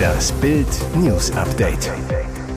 Das Bild News Update.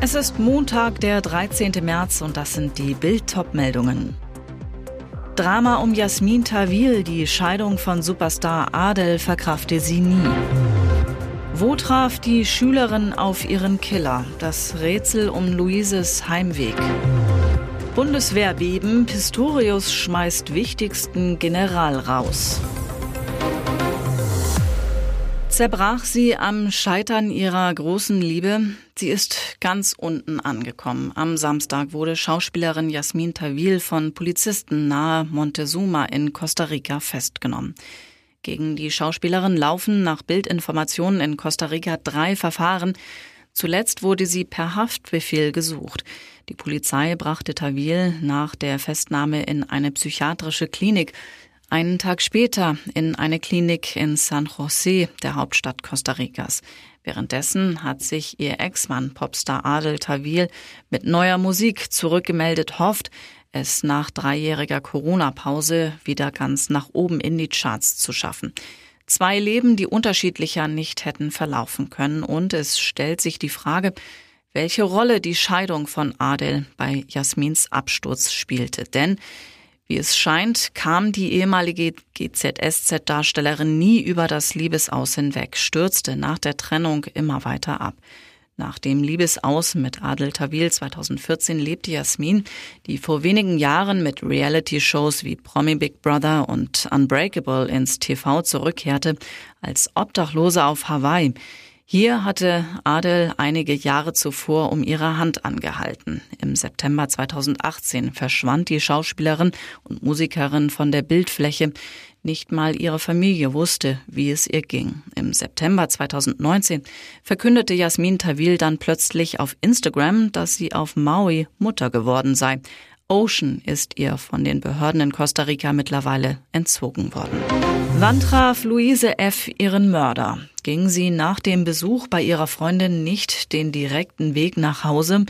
Es ist Montag, der 13. März und das sind die Bild-Top-Meldungen. Drama um Jasmin Tawil, die Scheidung von Superstar Adel verkraftete sie nie. Wo traf die Schülerin auf ihren Killer? Das Rätsel um Luises Heimweg. Bundeswehrbeben, Pistorius schmeißt wichtigsten General raus. Zerbrach sie am Scheitern ihrer großen Liebe? Sie ist ganz unten angekommen. Am Samstag wurde Schauspielerin Jasmin Tawil von Polizisten nahe Montezuma in Costa Rica festgenommen. Gegen die Schauspielerin laufen nach Bildinformationen in Costa Rica drei Verfahren. Zuletzt wurde sie per Haftbefehl gesucht. Die Polizei brachte Tawil nach der Festnahme in eine psychiatrische Klinik. Einen Tag später in eine Klinik in San José, der Hauptstadt Costa Ricas. Währenddessen hat sich ihr Ex-Mann Popstar Adel Tawil mit neuer Musik zurückgemeldet, hofft, es nach dreijähriger Corona-Pause wieder ganz nach oben in die Charts zu schaffen. Zwei Leben, die unterschiedlicher nicht hätten verlaufen können. Und es stellt sich die Frage, welche Rolle die Scheidung von Adel bei Jasmins Absturz spielte. Denn wie es scheint, kam die ehemalige GZSZ-Darstellerin nie über das Liebesaus hinweg, stürzte nach der Trennung immer weiter ab. Nach dem Liebesaus mit Adel Tawil 2014 lebte Jasmin, die vor wenigen Jahren mit Reality-Shows wie Promi Big Brother und Unbreakable ins TV zurückkehrte, als Obdachlose auf Hawaii. Hier hatte Adel einige Jahre zuvor um ihre Hand angehalten. Im September 2018 verschwand die Schauspielerin und Musikerin von der Bildfläche. Nicht mal ihre Familie wusste, wie es ihr ging. Im September 2019 verkündete Jasmin Tawil dann plötzlich auf Instagram, dass sie auf Maui Mutter geworden sei. Ocean ist ihr von den Behörden in Costa Rica mittlerweile entzogen worden. Wann traf Luise F. ihren Mörder? Ging sie nach dem Besuch bei ihrer Freundin nicht den direkten Weg nach Hause?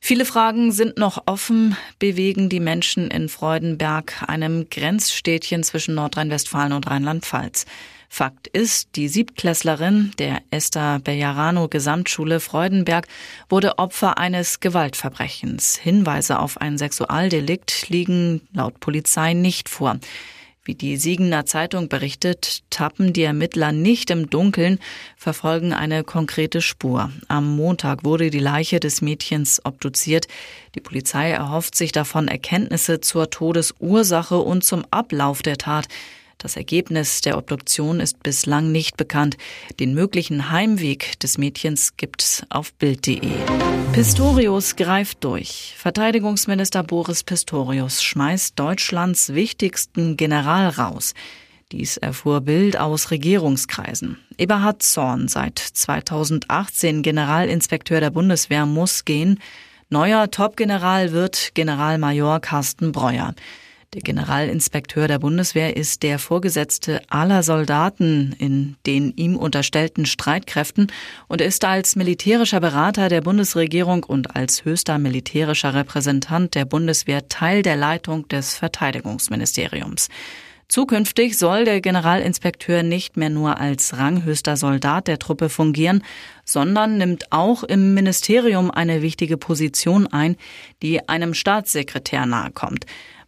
Viele Fragen sind noch offen, bewegen die Menschen in Freudenberg, einem Grenzstädtchen zwischen Nordrhein-Westfalen und Rheinland-Pfalz. Fakt ist, die Siebtklässlerin der Esther Bellarano Gesamtschule Freudenberg wurde Opfer eines Gewaltverbrechens. Hinweise auf ein Sexualdelikt liegen laut Polizei nicht vor. Wie die Siegener Zeitung berichtet, tappen die Ermittler nicht im Dunkeln, verfolgen eine konkrete Spur. Am Montag wurde die Leiche des Mädchens obduziert. Die Polizei erhofft sich davon Erkenntnisse zur Todesursache und zum Ablauf der Tat. Das Ergebnis der Obduktion ist bislang nicht bekannt. Den möglichen Heimweg des Mädchens gibt's auf Bild.de. Pistorius greift durch. Verteidigungsminister Boris Pistorius schmeißt Deutschlands wichtigsten General raus. Dies erfuhr Bild aus Regierungskreisen. Eberhard Zorn, seit 2018 Generalinspekteur der Bundeswehr, muss gehen. Neuer Topgeneral wird Generalmajor Carsten Breuer. Der Generalinspekteur der Bundeswehr ist der Vorgesetzte aller Soldaten in den ihm unterstellten Streitkräften und ist als militärischer Berater der Bundesregierung und als höchster militärischer Repräsentant der Bundeswehr Teil der Leitung des Verteidigungsministeriums. Zukünftig soll der Generalinspekteur nicht mehr nur als ranghöchster Soldat der Truppe fungieren, sondern nimmt auch im Ministerium eine wichtige Position ein, die einem Staatssekretär nahekommt.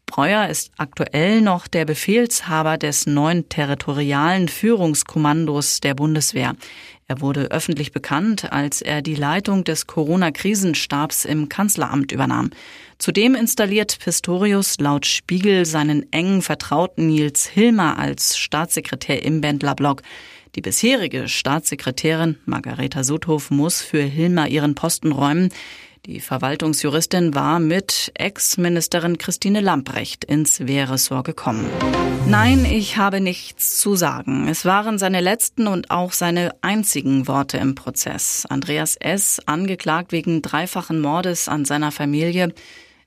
Breuer ist aktuell noch der Befehlshaber des neuen territorialen Führungskommandos der Bundeswehr. Er wurde öffentlich bekannt, als er die Leitung des Corona-Krisenstabs im Kanzleramt übernahm. Zudem installiert Pistorius laut Spiegel seinen engen Vertrauten Nils Hilmer als Staatssekretär im Bändlerblock. Die bisherige Staatssekretärin Margareta Sudhoff muss für Hilmer ihren Posten räumen. Die Verwaltungsjuristin war mit Ex-Ministerin Christine Lamprecht ins Wehressort gekommen. Nein, ich habe nichts zu sagen. Es waren seine letzten und auch seine einzigen Worte im Prozess. Andreas S., angeklagt wegen dreifachen Mordes an seiner Familie,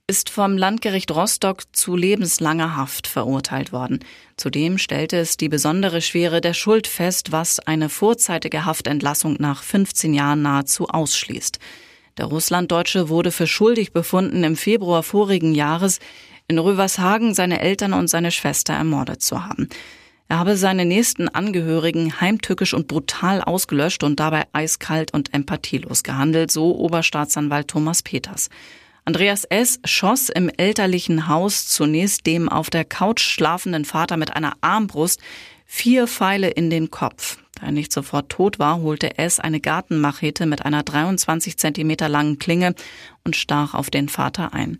ist vom Landgericht Rostock zu lebenslanger Haft verurteilt worden. Zudem stellte es die besondere Schwere der Schuld fest, was eine vorzeitige Haftentlassung nach 15 Jahren nahezu ausschließt. Der Russlanddeutsche wurde für schuldig befunden, im Februar vorigen Jahres in Rövershagen seine Eltern und seine Schwester ermordet zu haben. Er habe seine nächsten Angehörigen heimtückisch und brutal ausgelöscht und dabei eiskalt und empathielos gehandelt, so Oberstaatsanwalt Thomas Peters. Andreas S. schoss im elterlichen Haus zunächst dem auf der Couch schlafenden Vater mit einer Armbrust vier Pfeile in den Kopf. Da er nicht sofort tot war, holte S. eine Gartenmachete mit einer 23 Zentimeter langen Klinge und stach auf den Vater ein.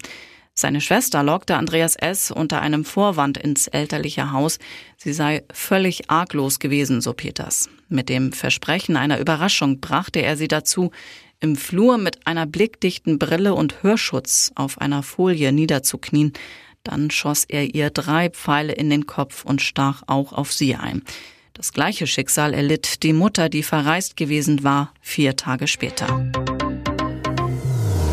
Seine Schwester lockte Andreas S. unter einem Vorwand ins elterliche Haus. Sie sei völlig arglos gewesen, so Peters. Mit dem Versprechen einer Überraschung brachte er sie dazu, im Flur mit einer blickdichten Brille und Hörschutz auf einer Folie niederzuknien. Dann schoss er ihr drei Pfeile in den Kopf und stach auch auf sie ein. Das gleiche Schicksal erlitt die Mutter, die verreist gewesen war, vier Tage später.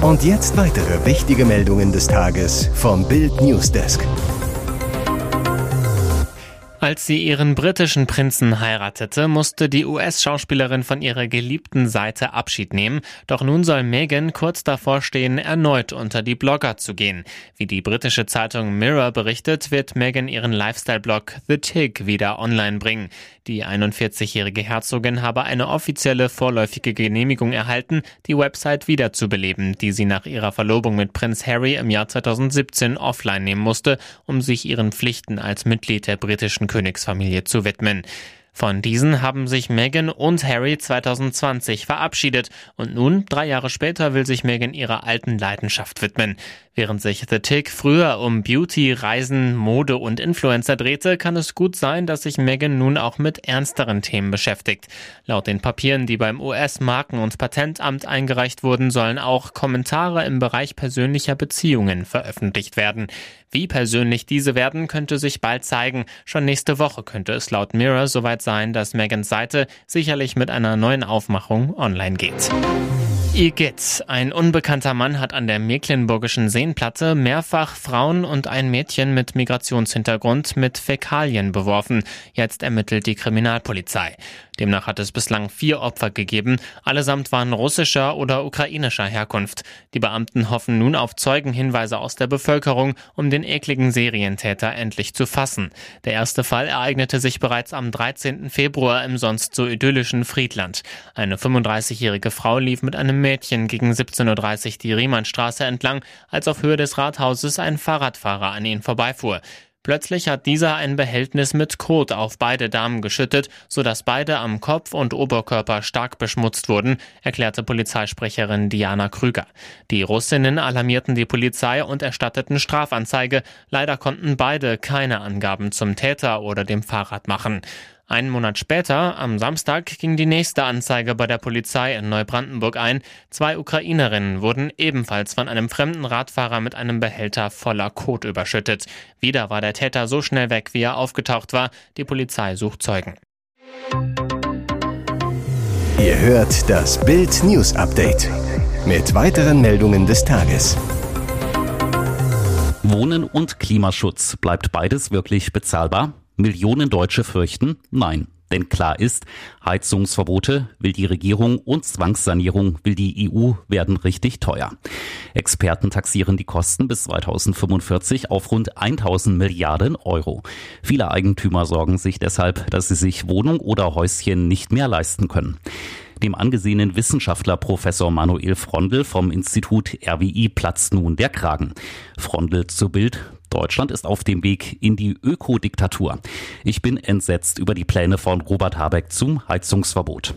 Und jetzt weitere wichtige Meldungen des Tages vom Bild Newsdesk. Als sie ihren britischen Prinzen heiratete, musste die US-Schauspielerin von ihrer geliebten Seite Abschied nehmen. Doch nun soll Meghan kurz davor stehen, erneut unter die Blogger zu gehen. Wie die britische Zeitung Mirror berichtet, wird Meghan ihren Lifestyle-Blog The Tig wieder online bringen. Die 41-jährige Herzogin habe eine offizielle vorläufige Genehmigung erhalten, die Website wiederzubeleben, die sie nach ihrer Verlobung mit Prinz Harry im Jahr 2017 offline nehmen musste, um sich ihren Pflichten als Mitglied der britischen Königsfamilie zu widmen. Von diesen haben sich Meghan und Harry 2020 verabschiedet und nun, drei Jahre später, will sich Meghan ihrer alten Leidenschaft widmen. Während sich The Tick früher um Beauty, Reisen, Mode und Influencer drehte, kann es gut sein, dass sich Meghan nun auch mit ernsteren Themen beschäftigt. Laut den Papieren, die beim US-Marken- und Patentamt eingereicht wurden, sollen auch Kommentare im Bereich persönlicher Beziehungen veröffentlicht werden. Wie persönlich diese werden, könnte sich bald zeigen. Schon nächste Woche könnte es laut Mirror soweit sein, dass Megans Seite sicherlich mit einer neuen Aufmachung online geht. Igitt. Ein unbekannter Mann hat an der Mecklenburgischen Seenplatte mehrfach Frauen und ein Mädchen mit Migrationshintergrund mit Fäkalien beworfen. Jetzt ermittelt die Kriminalpolizei. Demnach hat es bislang vier Opfer gegeben. Allesamt waren russischer oder ukrainischer Herkunft. Die Beamten hoffen nun auf Zeugenhinweise aus der Bevölkerung, um den ekligen Serientäter endlich zu fassen. Der erste Fall ereignete sich bereits am 13. Februar im sonst so idyllischen Friedland. Eine 35-jährige Frau lief mit einem Mädchen gegen 17.30 Uhr die Riemannstraße entlang, als auf Höhe des Rathauses ein Fahrradfahrer an ihnen vorbeifuhr. Plötzlich hat dieser ein Behältnis mit Kot auf beide Damen geschüttet, sodass beide am Kopf und Oberkörper stark beschmutzt wurden, erklärte Polizeisprecherin Diana Krüger. Die Russinnen alarmierten die Polizei und erstatteten Strafanzeige. Leider konnten beide keine Angaben zum Täter oder dem Fahrrad machen. Einen Monat später, am Samstag, ging die nächste Anzeige bei der Polizei in Neubrandenburg ein. Zwei Ukrainerinnen wurden ebenfalls von einem fremden Radfahrer mit einem Behälter voller Kot überschüttet. Wieder war der Täter so schnell weg, wie er aufgetaucht war. Die Polizei sucht Zeugen. Ihr hört das Bild News Update mit weiteren Meldungen des Tages. Wohnen und Klimaschutz. Bleibt beides wirklich bezahlbar? Millionen Deutsche fürchten Nein. Denn klar ist, Heizungsverbote will die Regierung und Zwangssanierung will die EU werden richtig teuer. Experten taxieren die Kosten bis 2045 auf rund 1000 Milliarden Euro. Viele Eigentümer sorgen sich deshalb, dass sie sich Wohnung oder Häuschen nicht mehr leisten können. Dem angesehenen Wissenschaftler Professor Manuel Frondel vom Institut RWI platzt nun der Kragen. Frondel zu Bild. Deutschland ist auf dem Weg in die Ökodiktatur. Ich bin entsetzt über die Pläne von Robert Habeck zum Heizungsverbot.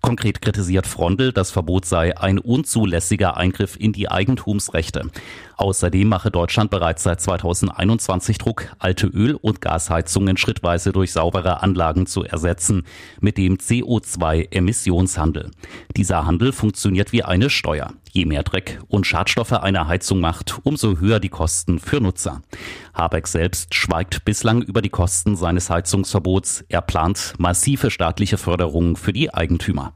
Konkret kritisiert Frondel, das Verbot sei ein unzulässiger Eingriff in die Eigentumsrechte. Außerdem mache Deutschland bereits seit 2021 Druck, alte Öl- und Gasheizungen schrittweise durch saubere Anlagen zu ersetzen mit dem CO2-Emissionshandel. Dieser Handel funktioniert wie eine Steuer. Je mehr Dreck und Schadstoffe eine Heizung macht, umso höher die Kosten für Nutzer. Habeck selbst schweigt bislang über die Kosten seines Heizungsverbots. Er plant massive staatliche Förderungen für die Eigentümer.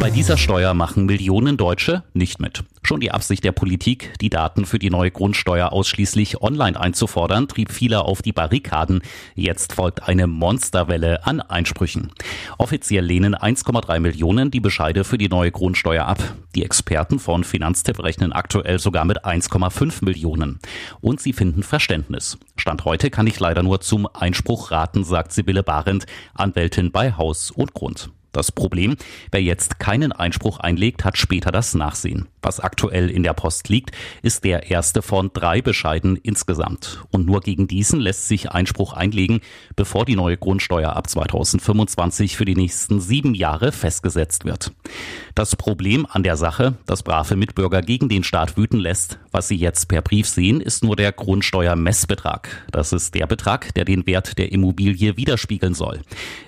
Bei dieser Steuer machen Millionen Deutsche nicht mit. Schon die Absicht der Politik, die Daten für die neue Grundsteuer ausschließlich online einzufordern, trieb viele auf die Barrikaden. Jetzt folgt eine Monsterwelle an Einsprüchen. Offiziell lehnen 1,3 Millionen die Bescheide für die neue Grundsteuer ab. Die Experten von Finanztipp rechnen aktuell sogar mit 1,5 Millionen. Und sie finden Verständnis. Stand heute kann ich leider nur zum Einspruch raten, sagt Sibylle Barend, Anwältin bei Haus und Grund. Das Problem, wer jetzt keinen Einspruch einlegt, hat später das Nachsehen. Was aktuell in der Post liegt, ist der erste von drei Bescheiden insgesamt. Und nur gegen diesen lässt sich Einspruch einlegen, bevor die neue Grundsteuer ab 2025 für die nächsten sieben Jahre festgesetzt wird. Das Problem an der Sache, das brave Mitbürger gegen den Staat wüten lässt, was sie jetzt per Brief sehen, ist nur der Grundsteuermessbetrag. Das ist der Betrag, der den Wert der Immobilie widerspiegeln soll.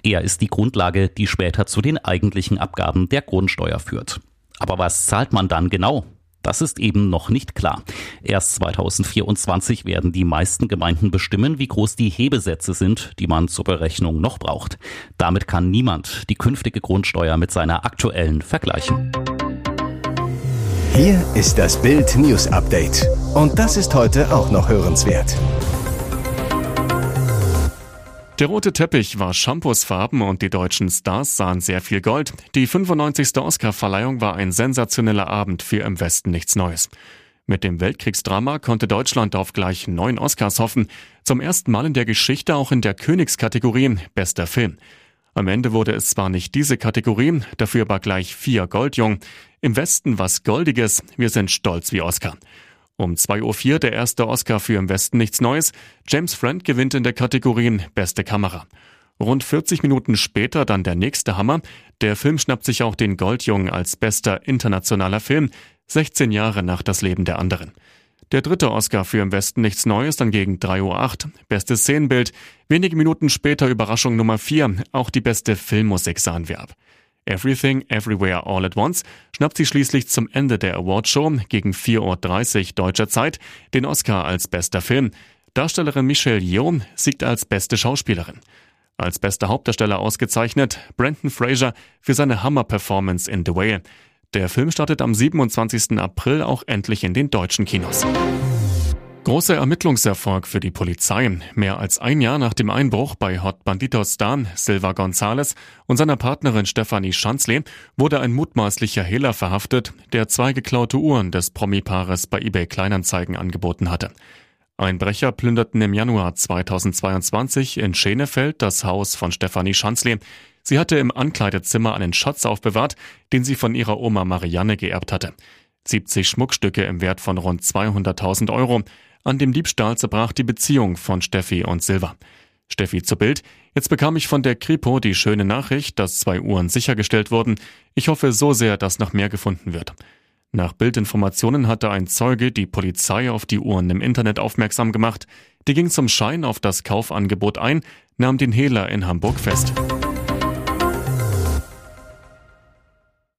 Er ist die Grundlage, die später zu den eigentlichen Abgaben der Grundsteuer führt. Aber was zahlt man dann genau? Das ist eben noch nicht klar. Erst 2024 werden die meisten Gemeinden bestimmen, wie groß die Hebesätze sind, die man zur Berechnung noch braucht. Damit kann niemand die künftige Grundsteuer mit seiner aktuellen vergleichen. Hier ist das Bild News Update. Und das ist heute auch noch hörenswert. Der rote Teppich war Shampoosfarben und die deutschen Stars sahen sehr viel Gold. Die 95. Oscarverleihung war ein sensationeller Abend für im Westen nichts Neues. Mit dem Weltkriegsdrama konnte Deutschland auf gleich neun Oscars hoffen. Zum ersten Mal in der Geschichte auch in der Königskategorie Bester Film. Am Ende wurde es zwar nicht diese Kategorie, dafür aber gleich vier Goldjung. Im Westen was Goldiges. Wir sind stolz wie Oscar. Um 2.04 Uhr der erste Oscar für Im Westen nichts Neues. James Friend gewinnt in der Kategorie Beste Kamera. Rund 40 Minuten später dann der nächste Hammer. Der Film schnappt sich auch den Goldjungen als bester internationaler Film, 16 Jahre nach das Leben der anderen. Der dritte Oscar für Im Westen nichts Neues dann gegen 3.08 Uhr. Bestes Szenenbild. Wenige Minuten später Überraschung Nummer 4. Auch die beste Filmmusik sahen wir ab. Everything, Everywhere, All at Once schnappt sie schließlich zum Ende der Awardshow gegen 4.30 Uhr deutscher Zeit den Oscar als bester Film. Darstellerin Michelle Yeoh siegt als beste Schauspielerin. Als bester Hauptdarsteller ausgezeichnet Brandon Fraser für seine Hammer-Performance in The Whale. Der Film startet am 27. April auch endlich in den deutschen Kinos. Großer Ermittlungserfolg für die Polizei. Mehr als ein Jahr nach dem Einbruch bei Hot Banditos Star Silva González und seiner Partnerin Stephanie Schanzle wurde ein mutmaßlicher Hehler verhaftet, der zwei geklaute Uhren des Promi-Paares bei eBay Kleinanzeigen angeboten hatte. Einbrecher plünderten im Januar 2022 in Schenefeld das Haus von Stephanie Schanzle. Sie hatte im Ankleidezimmer einen Schatz aufbewahrt, den sie von ihrer Oma Marianne geerbt hatte. 70 Schmuckstücke im Wert von rund 200.000 Euro. An dem Diebstahl zerbrach die Beziehung von Steffi und Silva. Steffi zu Bild. Jetzt bekam ich von der Kripo die schöne Nachricht, dass zwei Uhren sichergestellt wurden. Ich hoffe so sehr, dass noch mehr gefunden wird. Nach Bildinformationen hatte ein Zeuge die Polizei auf die Uhren im Internet aufmerksam gemacht. Die ging zum Schein auf das Kaufangebot ein, nahm den Hehler in Hamburg fest.